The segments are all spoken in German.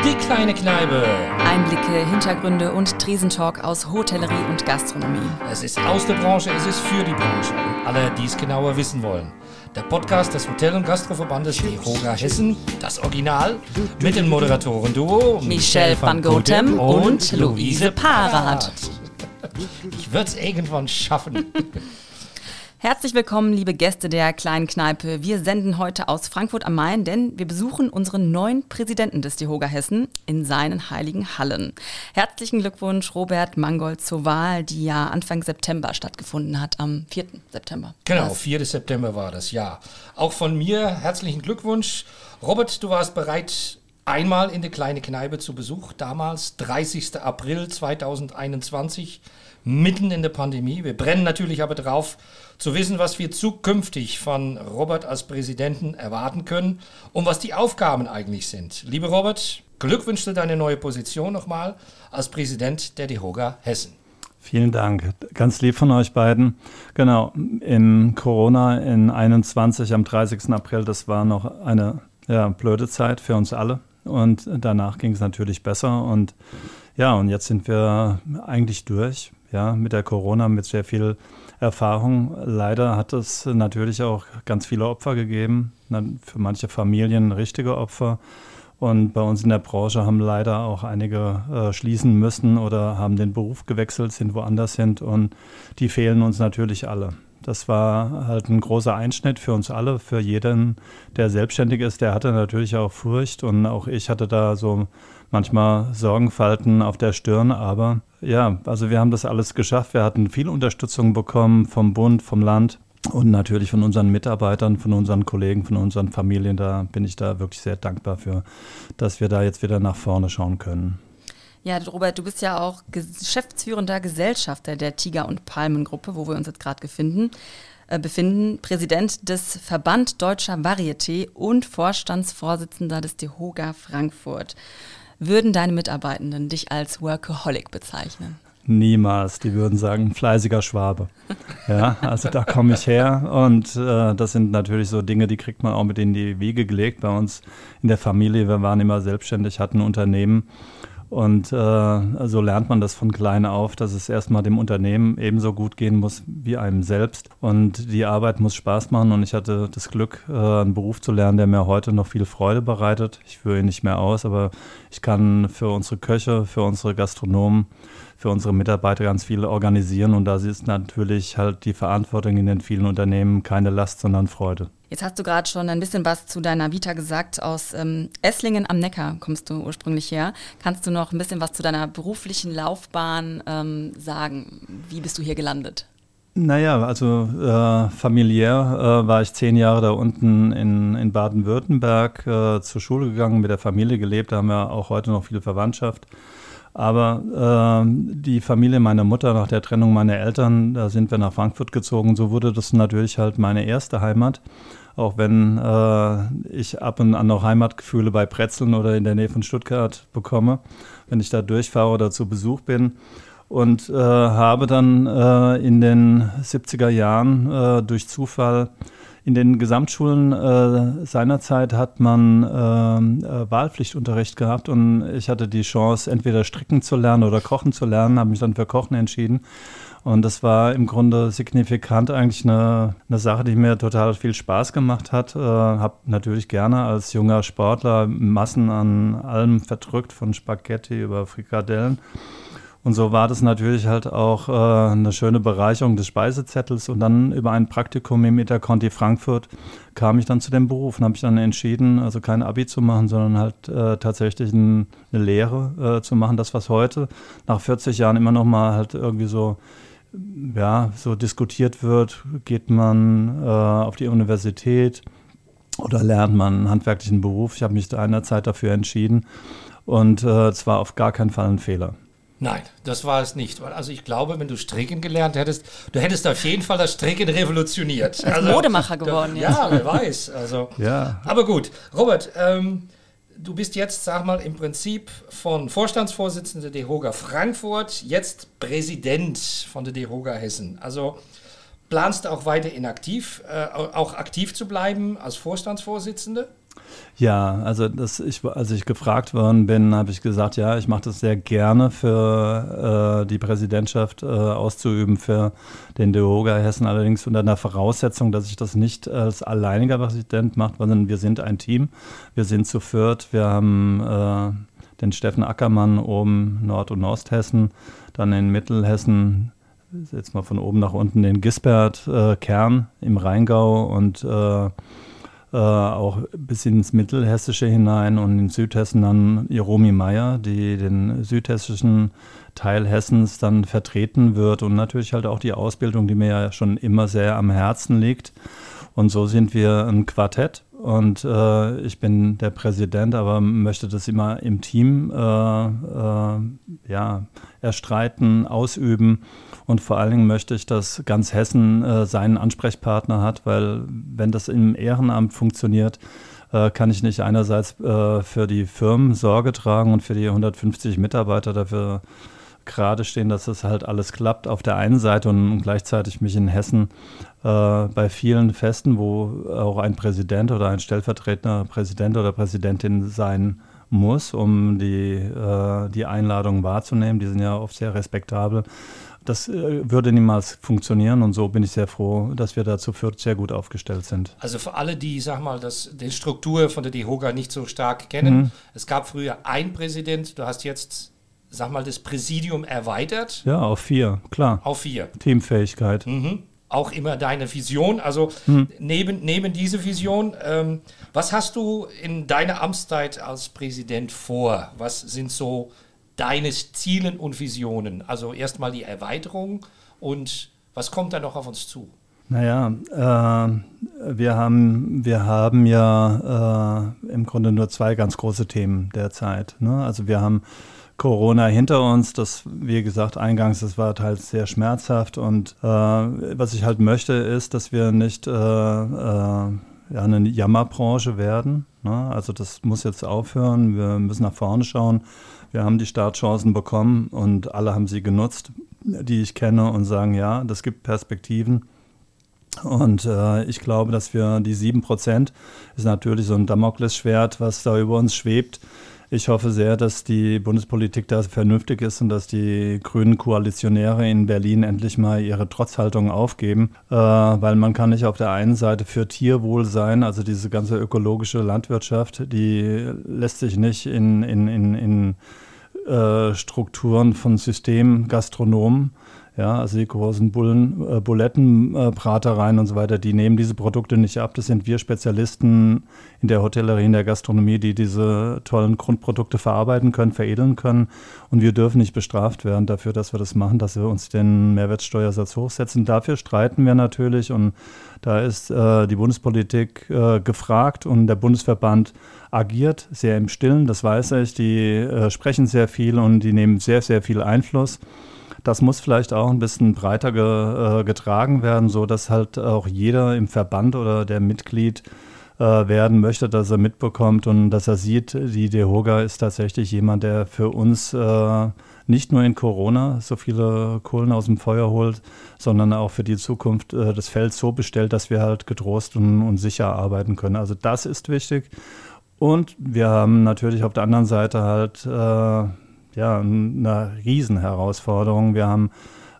Die kleine Kneipe. Einblicke, Hintergründe und Tresentalk aus Hotellerie und Gastronomie. Es ist aus der Branche, es ist für die Branche. Und alle, die es genauer wissen wollen. Der Podcast des Hotel- und Gastroverbandes DEHOGA Hessen, das Original, mit dem Moderatoren-Duo Michelle van Gotem und Luise Parath. Ich würde es irgendwann schaffen. Herzlich willkommen, liebe Gäste der kleinen Kneipe. Wir senden heute aus Frankfurt am Main, denn wir besuchen unseren neuen Präsidenten des DEHOGA Hessen in seinen heiligen Hallen. Herzlichen Glückwunsch, Robert Mangold, zur Wahl, die ja Anfang September stattgefunden hat, am 4. September. Genau, 4. September war das, ja. Auch von mir herzlichen Glückwunsch. Robert, du warst bereit, einmal in der kleine Kneipe zu Besuch, damals 30. April 2021, mitten in der Pandemie. Wir brennen natürlich aber drauf, zu wissen, was wir zukünftig von Robert als Präsidenten erwarten können und was die Aufgaben eigentlich sind. Lieber Robert, Glückwünsche zu deiner neue Position nochmal als Präsident der DEHOGA Hessen. Vielen Dank. Ganz lieb von euch beiden. Genau, in Corona in 21 am 30. April, das war noch eine ja, blöde Zeit für uns alle. Und danach ging es natürlich besser. Und ja, und jetzt sind wir eigentlich durch, ja, mit der Corona, mit sehr viel Erfahrung. Leider hat es natürlich auch ganz viele Opfer gegeben, für manche Familien richtige Opfer. Und bei uns in der Branche haben leider auch einige äh, schließen müssen oder haben den Beruf gewechselt, sind woanders sind und die fehlen uns natürlich alle. Das war halt ein großer Einschnitt für uns alle, für jeden, der selbstständig ist. Der hatte natürlich auch Furcht und auch ich hatte da so manchmal Sorgenfalten auf der Stirn. Aber ja, also wir haben das alles geschafft. Wir hatten viel Unterstützung bekommen vom Bund, vom Land und natürlich von unseren Mitarbeitern, von unseren Kollegen, von unseren Familien. Da bin ich da wirklich sehr dankbar für, dass wir da jetzt wieder nach vorne schauen können. Ja, Robert, du bist ja auch geschäftsführender Gesellschafter der Tiger- und Palmengruppe, wo wir uns jetzt gerade befinden, äh, befinden, Präsident des Verband Deutscher Varieté und Vorstandsvorsitzender des DEHOGA Frankfurt. Würden deine Mitarbeitenden dich als Workaholic bezeichnen? Niemals. Die würden sagen, fleißiger Schwabe. Ja, also da komme ich her und äh, das sind natürlich so Dinge, die kriegt man auch mit in die Wiege gelegt. Bei uns in der Familie, wir waren immer selbstständig, hatten ein Unternehmen und äh, so lernt man das von klein auf, dass es erstmal dem Unternehmen ebenso gut gehen muss wie einem selbst. Und die Arbeit muss Spaß machen. Und ich hatte das Glück, äh, einen Beruf zu lernen, der mir heute noch viel Freude bereitet. Ich führe ihn nicht mehr aus, aber ich kann für unsere Köche, für unsere Gastronomen, für unsere Mitarbeiter ganz viel organisieren. Und da ist natürlich halt die Verantwortung in den vielen Unternehmen keine Last, sondern Freude. Jetzt hast du gerade schon ein bisschen was zu deiner Vita gesagt. Aus ähm, Esslingen am Neckar kommst du ursprünglich her. Kannst du noch ein bisschen was zu deiner beruflichen Laufbahn ähm, sagen? Wie bist du hier gelandet? Naja, also äh, familiär äh, war ich zehn Jahre da unten in, in Baden-Württemberg äh, zur Schule gegangen, mit der Familie gelebt. Da haben wir auch heute noch viel Verwandtschaft. Aber äh, die Familie meiner Mutter nach der Trennung meiner Eltern, da sind wir nach Frankfurt gezogen. So wurde das natürlich halt meine erste Heimat. Auch wenn äh, ich ab und an noch Heimatgefühle bei Pretzeln oder in der Nähe von Stuttgart bekomme, wenn ich da durchfahre oder zu Besuch bin. Und äh, habe dann äh, in den 70er Jahren äh, durch Zufall in den Gesamtschulen äh, seinerzeit hat man äh, äh, Wahlpflichtunterricht gehabt und ich hatte die Chance, entweder stricken zu lernen oder kochen zu lernen, habe mich dann für Kochen entschieden. Und das war im Grunde signifikant eigentlich eine, eine Sache, die mir total viel Spaß gemacht hat. Äh, habe natürlich gerne als junger Sportler Massen an allem verdrückt, von Spaghetti über Frikadellen. Und so war das natürlich halt auch äh, eine schöne Bereicherung des Speisezettels. Und dann über ein Praktikum im Interconti Frankfurt kam ich dann zu dem Beruf und habe ich dann entschieden, also kein Abi zu machen, sondern halt äh, tatsächlich ein, eine Lehre äh, zu machen. Das, was heute nach 40 Jahren immer noch mal halt irgendwie so ja, so diskutiert wird, geht man äh, auf die Universität oder lernt man einen handwerklichen Beruf. Ich habe mich einerzeit dafür entschieden und äh, es war auf gar keinen Fall ein Fehler. Nein, das war es nicht. Also ich glaube, wenn du Stricken gelernt hättest, du hättest auf jeden Fall das Stricken revolutioniert. Als also, Modemacher geworden, ja. Ja, wer weiß. Also, ja. Aber gut, Robert, ähm, du bist jetzt, sag mal, im Prinzip von Vorstandsvorsitzender der DEHOGA Frankfurt, jetzt Präsident von der DEHOGA Hessen. Also planst du auch weiter inaktiv, äh, auch aktiv zu bleiben als Vorstandsvorsitzende? Ja, also das, ich, als ich gefragt worden bin, habe ich gesagt, ja, ich mache das sehr gerne für äh, die Präsidentschaft äh, auszuüben für den DEHOGA Hessen, allerdings unter der Voraussetzung, dass ich das nicht als alleiniger Präsident mache, sondern wir sind ein Team. Wir sind zu viert. Wir haben äh, den Steffen Ackermann oben Nord- und Osthessen, dann in Mittelhessen jetzt mal von oben nach unten den Gisbert äh, Kern im Rheingau und äh, auch bis ins Mittelhessische hinein und in Südhessen dann Jeromi Meyer, die den südhessischen Teil Hessens dann vertreten wird und natürlich halt auch die Ausbildung, die mir ja schon immer sehr am Herzen liegt. Und so sind wir ein Quartett und äh, ich bin der Präsident, aber möchte das immer im Team äh, äh, ja, erstreiten, ausüben. Und vor allen Dingen möchte ich, dass ganz Hessen äh, seinen Ansprechpartner hat, weil wenn das im Ehrenamt funktioniert, äh, kann ich nicht einerseits äh, für die Firmen Sorge tragen und für die 150 Mitarbeiter dafür gerade stehen, dass das halt alles klappt auf der einen Seite und gleichzeitig mich in Hessen äh, bei vielen Festen, wo auch ein Präsident oder ein stellvertretender Präsident oder Präsidentin sein muss, um die, äh, die Einladung wahrzunehmen. Die sind ja oft sehr respektabel. Das äh, würde niemals funktionieren und so bin ich sehr froh, dass wir dazu viert sehr gut aufgestellt sind. Also für alle, die, sag mal, das, die Struktur von der DEHOGA nicht so stark kennen, mhm. es gab früher einen Präsident, du hast jetzt, sag mal, das Präsidium erweitert. Ja, auf vier, klar. Auf vier. Teamfähigkeit. Mhm auch immer deine Vision. Also hm. neben, neben diese Vision, ähm, was hast du in deiner Amtszeit als Präsident vor? Was sind so deines Zielen und Visionen? Also erstmal die Erweiterung und was kommt da noch auf uns zu? Naja, äh, wir, haben, wir haben ja äh, im Grunde nur zwei ganz große Themen derzeit. Ne? Also wir haben Corona hinter uns, das, wie gesagt, eingangs, das war halt sehr schmerzhaft und äh, was ich halt möchte, ist, dass wir nicht äh, äh, ja, eine Jammerbranche werden. Ne? Also das muss jetzt aufhören, wir müssen nach vorne schauen. Wir haben die Startchancen bekommen und alle haben sie genutzt, die ich kenne und sagen, ja, das gibt Perspektiven. Und äh, ich glaube, dass wir die 7% ist natürlich so ein Damoklesschwert, was da über uns schwebt. Ich hoffe sehr, dass die Bundespolitik da vernünftig ist und dass die grünen Koalitionäre in Berlin endlich mal ihre Trotzhaltung aufgeben, äh, weil man kann nicht auf der einen Seite für Tierwohl sein, also diese ganze ökologische Landwirtschaft, die lässt sich nicht in, in, in, in äh, Strukturen von Systemgastronomen ja, also die großen Bullen, äh, Bulettenbratereien äh, und so weiter, die nehmen diese Produkte nicht ab. Das sind wir Spezialisten in der Hotellerie, in der Gastronomie, die diese tollen Grundprodukte verarbeiten können, veredeln können. Und wir dürfen nicht bestraft werden dafür, dass wir das machen, dass wir uns den Mehrwertsteuersatz hochsetzen. Dafür streiten wir natürlich und da ist äh, die Bundespolitik äh, gefragt und der Bundesverband agiert sehr im Stillen, das weiß ich. Die äh, sprechen sehr viel und die nehmen sehr, sehr viel Einfluss. Das muss vielleicht auch ein bisschen breiter ge, äh, getragen werden, so dass halt auch jeder im Verband oder der Mitglied äh, werden möchte, dass er mitbekommt und dass er sieht, die DEHOGA ist tatsächlich jemand, der für uns äh, nicht nur in Corona so viele Kohlen aus dem Feuer holt, sondern auch für die Zukunft äh, das Feld so bestellt, dass wir halt getrost und, und sicher arbeiten können. Also das ist wichtig. Und wir haben natürlich auf der anderen Seite halt äh, ja, eine Riesenherausforderung. Wir haben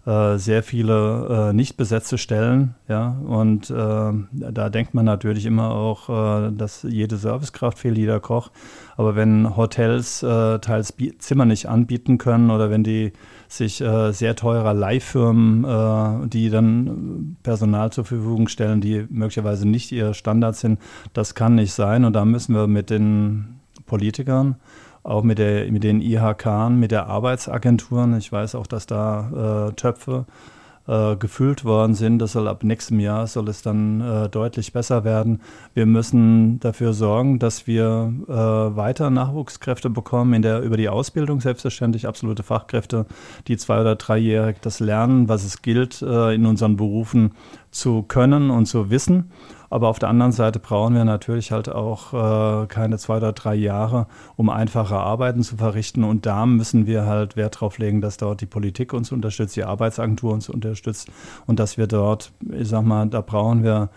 äh, sehr viele äh, nicht besetzte Stellen, ja, und äh, da denkt man natürlich immer auch, äh, dass jede Servicekraft fehlt, jeder Koch. Aber wenn Hotels äh, teils Zimmer nicht anbieten können oder wenn die sich sehr teurer Leihfirmen, die dann Personal zur Verfügung stellen, die möglicherweise nicht ihr Standard sind, das kann nicht sein. Und da müssen wir mit den Politikern auch mit, der, mit den IHK, mit der Arbeitsagenturen. Ich weiß auch, dass da äh, Töpfe äh, gefüllt worden sind. Das soll ab nächstem Jahr soll es dann äh, deutlich besser werden. Wir müssen dafür sorgen, dass wir äh, weiter Nachwuchskräfte bekommen in der über die Ausbildung selbstverständlich absolute Fachkräfte, die zwei oder dreijährig das lernen, was es gilt äh, in unseren Berufen zu können und zu wissen. Aber auf der anderen Seite brauchen wir natürlich halt auch äh, keine zwei oder drei Jahre, um einfache Arbeiten zu verrichten. Und da müssen wir halt Wert drauf legen, dass dort die Politik uns unterstützt, die Arbeitsagentur uns unterstützt und dass wir dort, ich sag mal, da brauchen wir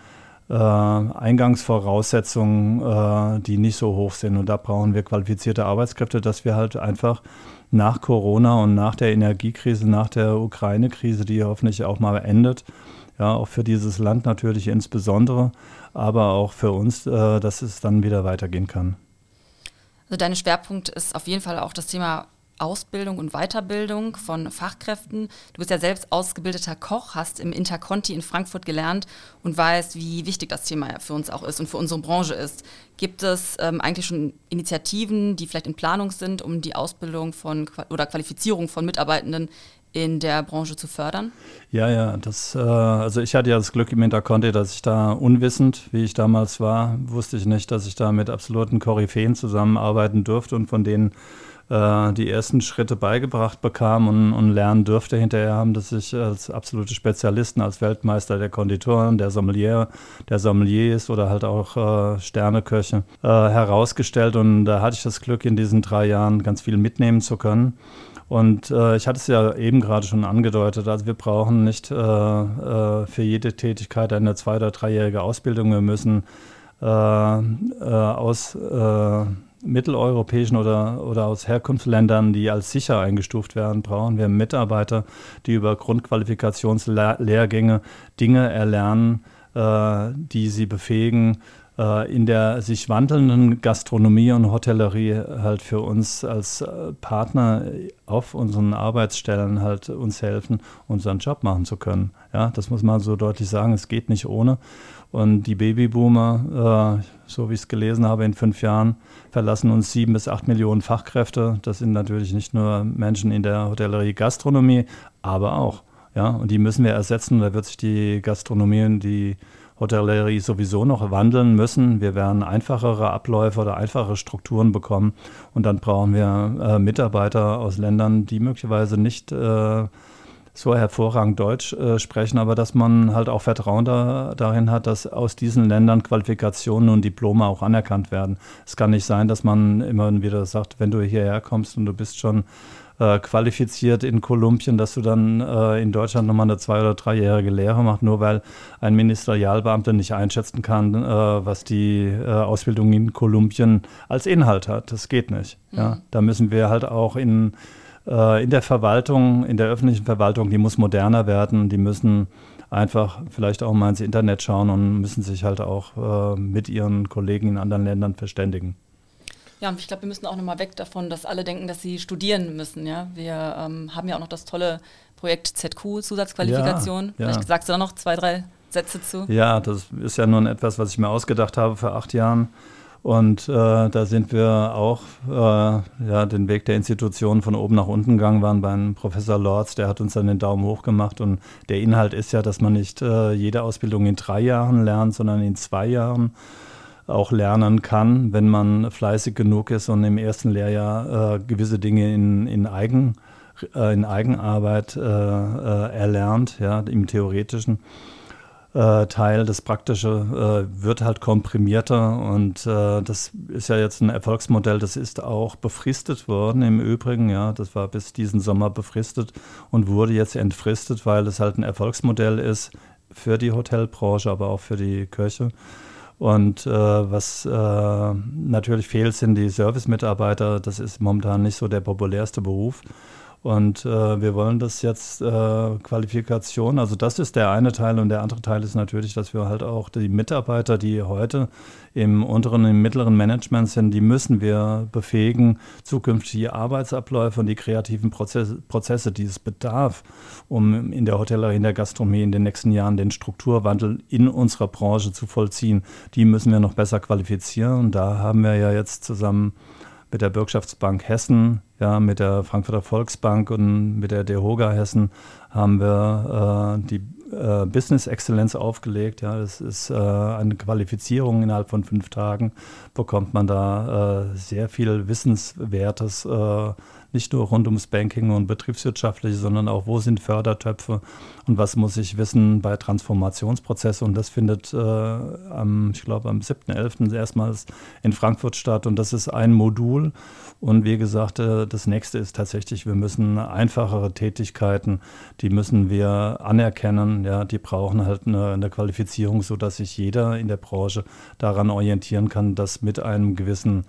äh, Eingangsvoraussetzungen, äh, die nicht so hoch sind. Und da brauchen wir qualifizierte Arbeitskräfte, dass wir halt einfach nach Corona und nach der Energiekrise, nach der Ukraine-Krise, die hoffentlich auch mal endet, ja, auch für dieses Land natürlich insbesondere, aber auch für uns, äh, dass es dann wieder weitergehen kann. Also dein Schwerpunkt ist auf jeden Fall auch das Thema Ausbildung und Weiterbildung von Fachkräften. Du bist ja selbst ausgebildeter Koch, hast im Interconti in Frankfurt gelernt und weißt, wie wichtig das Thema für uns auch ist und für unsere Branche ist. Gibt es ähm, eigentlich schon Initiativen, die vielleicht in Planung sind, um die Ausbildung von oder Qualifizierung von Mitarbeitenden in der Branche zu fördern? Ja, ja, das, äh, also ich hatte ja das Glück im Interconti, dass ich da unwissend, wie ich damals war, wusste ich nicht, dass ich da mit absoluten Koryphäen zusammenarbeiten durfte und von denen äh, die ersten Schritte beigebracht bekam und, und, lernen dürfte. Hinterher haben das sich als absolute Spezialisten, als Weltmeister der Konditoren, der Sommelier, der Sommeliers oder halt auch äh, Sterneköche äh, herausgestellt. Und da hatte ich das Glück, in diesen drei Jahren ganz viel mitnehmen zu können. Und äh, ich hatte es ja eben gerade schon angedeutet, also wir brauchen nicht äh, äh, für jede Tätigkeit eine zwei- oder dreijährige Ausbildung. Wir müssen äh, aus mitteleuropäischen oder, oder aus Herkunftsländern, die als sicher eingestuft werden, brauchen wir Mitarbeiter, die über Grundqualifikationslehrgänge Dinge erlernen, äh, die sie befähigen, äh, in der sich wandelnden Gastronomie und Hotellerie halt für uns als äh, Partner auf unseren Arbeitsstellen halt uns helfen, unseren Job machen zu können. Ja, das muss man so deutlich sagen. Es geht nicht ohne. Und die Babyboomer, äh, so wie ich es gelesen habe, in fünf Jahren verlassen uns sieben bis acht Millionen Fachkräfte. Das sind natürlich nicht nur Menschen in der Hotellerie, Gastronomie, aber auch. Ja, und die müssen wir ersetzen. Da wird sich die Gastronomie und die Hotellerie sowieso noch wandeln müssen. Wir werden einfachere Abläufe oder einfache Strukturen bekommen. Und dann brauchen wir äh, Mitarbeiter aus Ländern, die möglicherweise nicht äh, so hervorragend Deutsch äh, sprechen, aber dass man halt auch Vertrauen da, darin hat, dass aus diesen Ländern Qualifikationen und Diplome auch anerkannt werden. Es kann nicht sein, dass man immer wieder sagt, wenn du hierher kommst und du bist schon äh, qualifiziert in Kolumbien, dass du dann äh, in Deutschland nochmal eine zwei- oder dreijährige Lehre machst, nur weil ein Ministerialbeamter nicht einschätzen kann, äh, was die äh, Ausbildung in Kolumbien als Inhalt hat. Das geht nicht. Mhm. Ja? Da müssen wir halt auch in äh, in der Verwaltung, in der öffentlichen Verwaltung, die muss moderner werden, die müssen einfach vielleicht auch mal ins Internet schauen und müssen sich halt auch mit ihren Kollegen in anderen Ländern verständigen. Ja, und ich glaube, wir müssen auch nochmal weg davon, dass alle denken, dass sie studieren müssen. Ja? Wir ähm, haben ja auch noch das tolle Projekt ZQ, Zusatzqualifikation. Ja, Vielleicht sagst du da noch zwei, drei Sätze zu. Ja, das ist ja nun etwas, was ich mir ausgedacht habe vor acht Jahren. Und äh, da sind wir auch äh, ja, den Weg der Institutionen von oben nach unten gegangen, waren beim Professor Lorz, der hat uns dann den Daumen hoch gemacht. Und der Inhalt ist ja, dass man nicht äh, jede Ausbildung in drei Jahren lernt, sondern in zwei Jahren auch lernen kann, wenn man fleißig genug ist und im ersten Lehrjahr äh, gewisse Dinge in, in, Eigen, äh, in Eigenarbeit äh, erlernt, ja, im Theoretischen äh, Teil, das Praktische, äh, wird halt komprimierter und äh, das ist ja jetzt ein Erfolgsmodell, das ist auch befristet worden im Übrigen, ja, das war bis diesen Sommer befristet und wurde jetzt entfristet, weil es halt ein Erfolgsmodell ist für die Hotelbranche, aber auch für die Kirche. Und äh, was äh, natürlich fehlt, sind die Service-Mitarbeiter. Das ist momentan nicht so der populärste Beruf. Und äh, wir wollen das jetzt äh, Qualifikation, also das ist der eine Teil und der andere Teil ist natürlich, dass wir halt auch die Mitarbeiter, die heute im unteren, im mittleren Management sind, die müssen wir befähigen, zukünftige Arbeitsabläufe und die kreativen Prozesse, Prozesse, die es bedarf, um in der Hotellerie, in der Gastronomie in den nächsten Jahren den Strukturwandel in unserer Branche zu vollziehen, die müssen wir noch besser qualifizieren. Und da haben wir ja jetzt zusammen mit der Bürgschaftsbank Hessen, ja, mit der Frankfurter Volksbank und mit der DEHOGA Hessen haben wir äh, die äh, Business Excellence aufgelegt. Ja, das ist äh, eine Qualifizierung innerhalb von fünf Tagen. Bekommt man da äh, sehr viel Wissenswertes, äh, nicht nur rund ums Banking und Betriebswirtschaftliche, sondern auch, wo sind Fördertöpfe und was muss ich wissen bei Transformationsprozessen. Und das findet äh, am, ich glaube, am 7.11. erstmals in Frankfurt statt. Und das ist ein Modul. Und wie gesagt, äh, das nächste ist tatsächlich, wir müssen einfachere Tätigkeiten, die müssen wir anerkennen. Ja, die brauchen halt eine, eine Qualifizierung, sodass sich jeder in der Branche daran orientieren kann, dass mit einem gewissen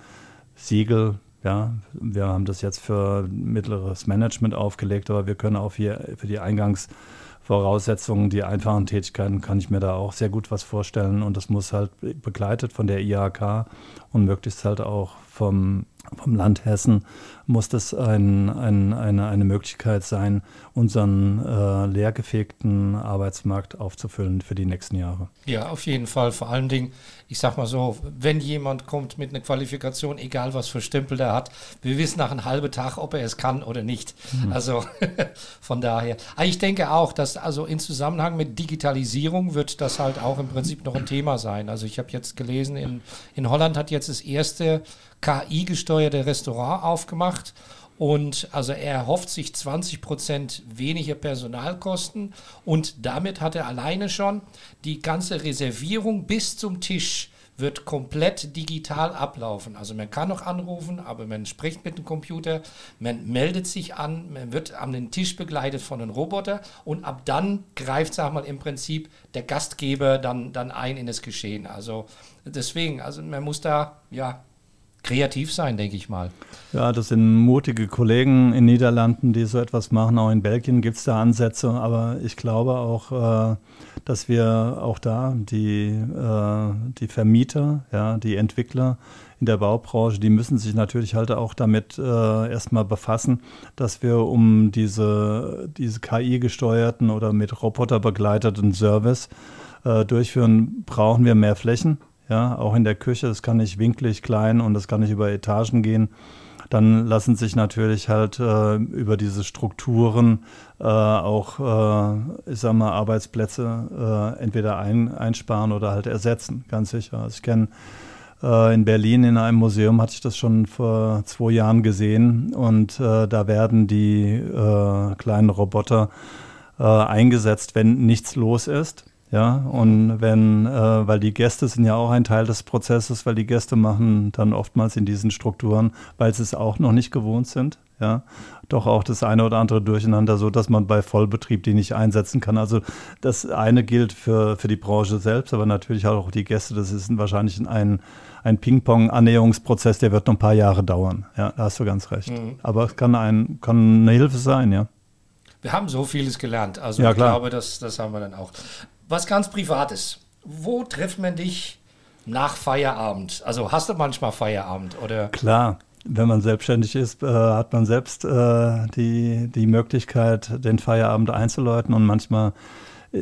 Siegel, ja, wir haben das jetzt für mittleres Management aufgelegt, aber wir können auch hier für die Eingangsvoraussetzungen, die einfachen Tätigkeiten, kann ich mir da auch sehr gut was vorstellen. Und das muss halt begleitet von der IHK und möglichst halt auch vom, vom Land Hessen muss das ein, ein, eine, eine Möglichkeit sein, unseren äh, leergefegten Arbeitsmarkt aufzufüllen für die nächsten Jahre. Ja, auf jeden Fall. Vor allen Dingen, ich sag mal so, wenn jemand kommt mit einer Qualifikation, egal was für Stempel der hat, wir wissen nach einem halben Tag, ob er es kann oder nicht. Mhm. Also von daher. Aber ich denke auch, dass also in Zusammenhang mit Digitalisierung wird das halt auch im Prinzip noch ein Thema sein. Also ich habe jetzt gelesen, in, in Holland hat jetzt das erste KI-gesteuerte Restaurant aufgemacht. Und also er hofft sich 20 Prozent weniger Personalkosten und damit hat er alleine schon die ganze Reservierung bis zum Tisch wird komplett digital ablaufen. Also man kann noch anrufen, aber man spricht mit dem Computer, man meldet sich an, man wird an den Tisch begleitet von einem Roboter und ab dann greift, sag mal, im Prinzip der Gastgeber dann, dann ein in das Geschehen. Also deswegen, also man muss da ja kreativ sein, denke ich mal. Ja, das sind mutige Kollegen in Niederlanden, die so etwas machen. Auch in Belgien gibt es da Ansätze, aber ich glaube auch, äh, dass wir auch da die, äh, die Vermieter, ja, die Entwickler in der Baubranche, die müssen sich natürlich halt auch damit äh, erstmal befassen, dass wir um diese, diese KI-gesteuerten oder mit Roboter begleiteten Service äh, durchführen, brauchen wir mehr Flächen ja, auch in der Küche, das kann nicht winklig klein und das kann nicht über Etagen gehen. Dann lassen sich natürlich halt äh, über diese Strukturen äh, auch, äh, ich sag mal, Arbeitsplätze äh, entweder ein, einsparen oder halt ersetzen, ganz sicher. Also ich kenne äh, in Berlin in einem Museum hatte ich das schon vor zwei Jahren gesehen und äh, da werden die kleinen Roboter eingesetzt, wenn nichts los ist. Ja, und wenn, äh, weil die Gäste sind ja auch ein Teil des Prozesses, weil die Gäste machen dann oftmals in diesen Strukturen, weil sie es auch noch nicht gewohnt sind, ja, doch auch das eine oder andere durcheinander, so dass man bei Vollbetrieb die nicht einsetzen kann. Also das eine gilt für, für die Branche selbst, aber natürlich auch die Gäste. Das ist wahrscheinlich ein, ein Ping-Pong-Annäherungsprozess, der wird noch ein paar Jahre dauern. Ja, da hast du ganz recht. Mhm. Aber es kann, ein, kann eine Hilfe sein, ja. Wir haben so vieles gelernt. Also ja, ich glaube, das, das haben wir dann auch was ganz Privates. Wo trifft man dich nach Feierabend? Also hast du manchmal Feierabend oder? Klar. Wenn man selbstständig ist, äh, hat man selbst äh, die, die Möglichkeit, den Feierabend einzuläuten und manchmal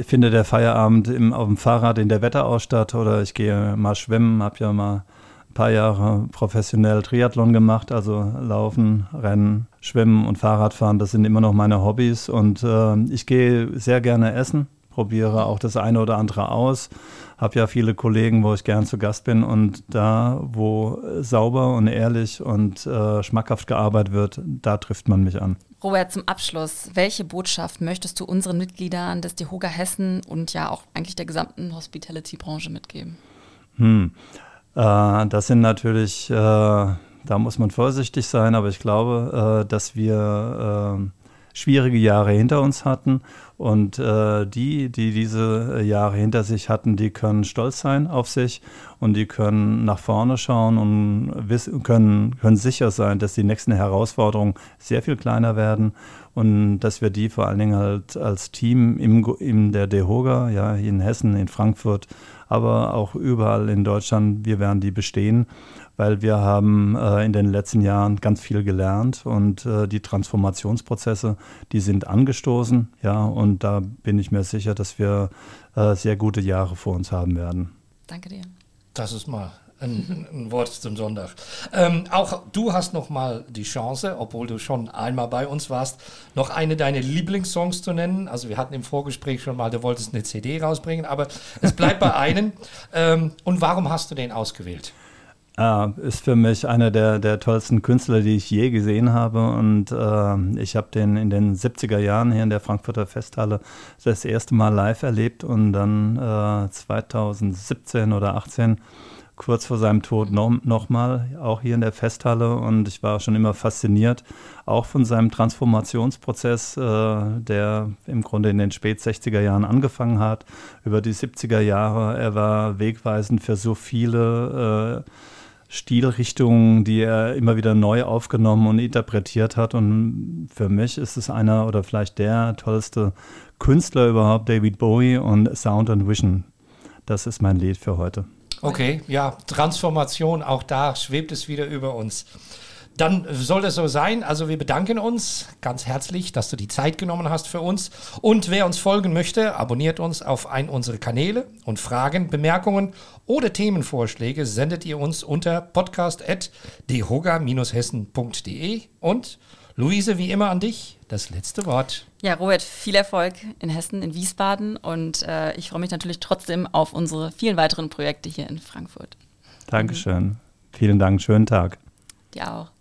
findet der Feierabend im, auf dem Fahrrad in der Wetterau statt oder ich gehe mal schwimmen, habe ja mal ein paar Jahre professionell Triathlon gemacht, also Laufen, Rennen, Schwimmen und Fahrradfahren, das sind immer noch meine Hobbys und äh, ich gehe sehr gerne essen probiere auch das eine oder andere aus. Habe ja viele Kollegen, wo ich gern zu Gast bin und da, wo sauber und ehrlich und äh, schmackhaft gearbeitet wird, da trifft man mich an. Robert, zum Abschluss, welche Botschaft möchtest du unseren Mitgliedern des DeHoga Hessen und ja auch eigentlich der gesamten Hospitality-Branche mitgeben? Hm. Äh, das sind natürlich, äh, da muss man vorsichtig sein, aber ich glaube, äh, dass wir äh, schwierige Jahre hinter uns hatten. Und äh, die, die diese Jahre hinter sich hatten, die können stolz sein auf sich und die können nach vorne schauen und wissen, können, können sicher sein, dass die nächsten Herausforderungen sehr viel kleiner werden und dass wir die vor allen Dingen halt als Team im, in der DEHOGA, ja, in Hessen, in Frankfurt, aber auch überall in Deutschland, wir werden die bestehen weil wir haben äh, in den letzten Jahren ganz viel gelernt und äh, die Transformationsprozesse, die sind angestoßen, ja, und da bin ich mir sicher, dass wir äh, sehr gute Jahre vor uns haben werden. Danke dir. Das ist mal ein, ein, Wort zum Sonntag. Ähm, auch du hast noch mal die Chance, obwohl du schon einmal bei uns warst, noch eine deiner Lieblingssongs zu nennen. Also wir hatten im Vorgespräch schon mal, du wolltest eine CD rausbringen, aber es bleibt bei einem. Ähm, und warum hast du den ausgewählt? Ah, ist für mich einer der, der tollsten Künstler, die ich je gesehen habe. Und äh, ich habe den in den 70er Jahren hier in der Frankfurter Festhalle das erste Mal live erlebt und dann äh, 2017 oder 18 kurz vor seinem Tod nochmal, noch auch hier in der Festhalle. Und ich war schon immer fasziniert, auch von seinem Transformationsprozess, äh, der im Grunde in den spät 60er Jahren angefangen hat, über die 70er Jahre. Er war wegweisend für so viele äh, Stilrichtungen, die er immer wieder neu aufgenommen und interpretiert hat. Und für mich ist es einer oder vielleicht der tollste Künstler überhaupt, David Bowie und Sound and Vision. Das ist mein Lied für heute. Okay, ja, Transformation, auch da schwebt es wieder über uns. Dann soll es so sein. Also wir bedanken uns ganz herzlich, dass du die Zeit genommen hast für uns. Und wer uns folgen möchte, abonniert uns auf einen unserer Kanäle und Fragen, Bemerkungen oder Themenvorschläge sendet ihr uns unter podcast.dehoga-hessen.de. Und Luise, wie immer an dich, das letzte Wort. Ja, Robert, viel Erfolg in Hessen, in Wiesbaden und äh, ich freue mich natürlich trotzdem auf unsere vielen weiteren Projekte hier in Frankfurt. Dankeschön. Mhm. Vielen Dank, schönen Tag. Dir auch.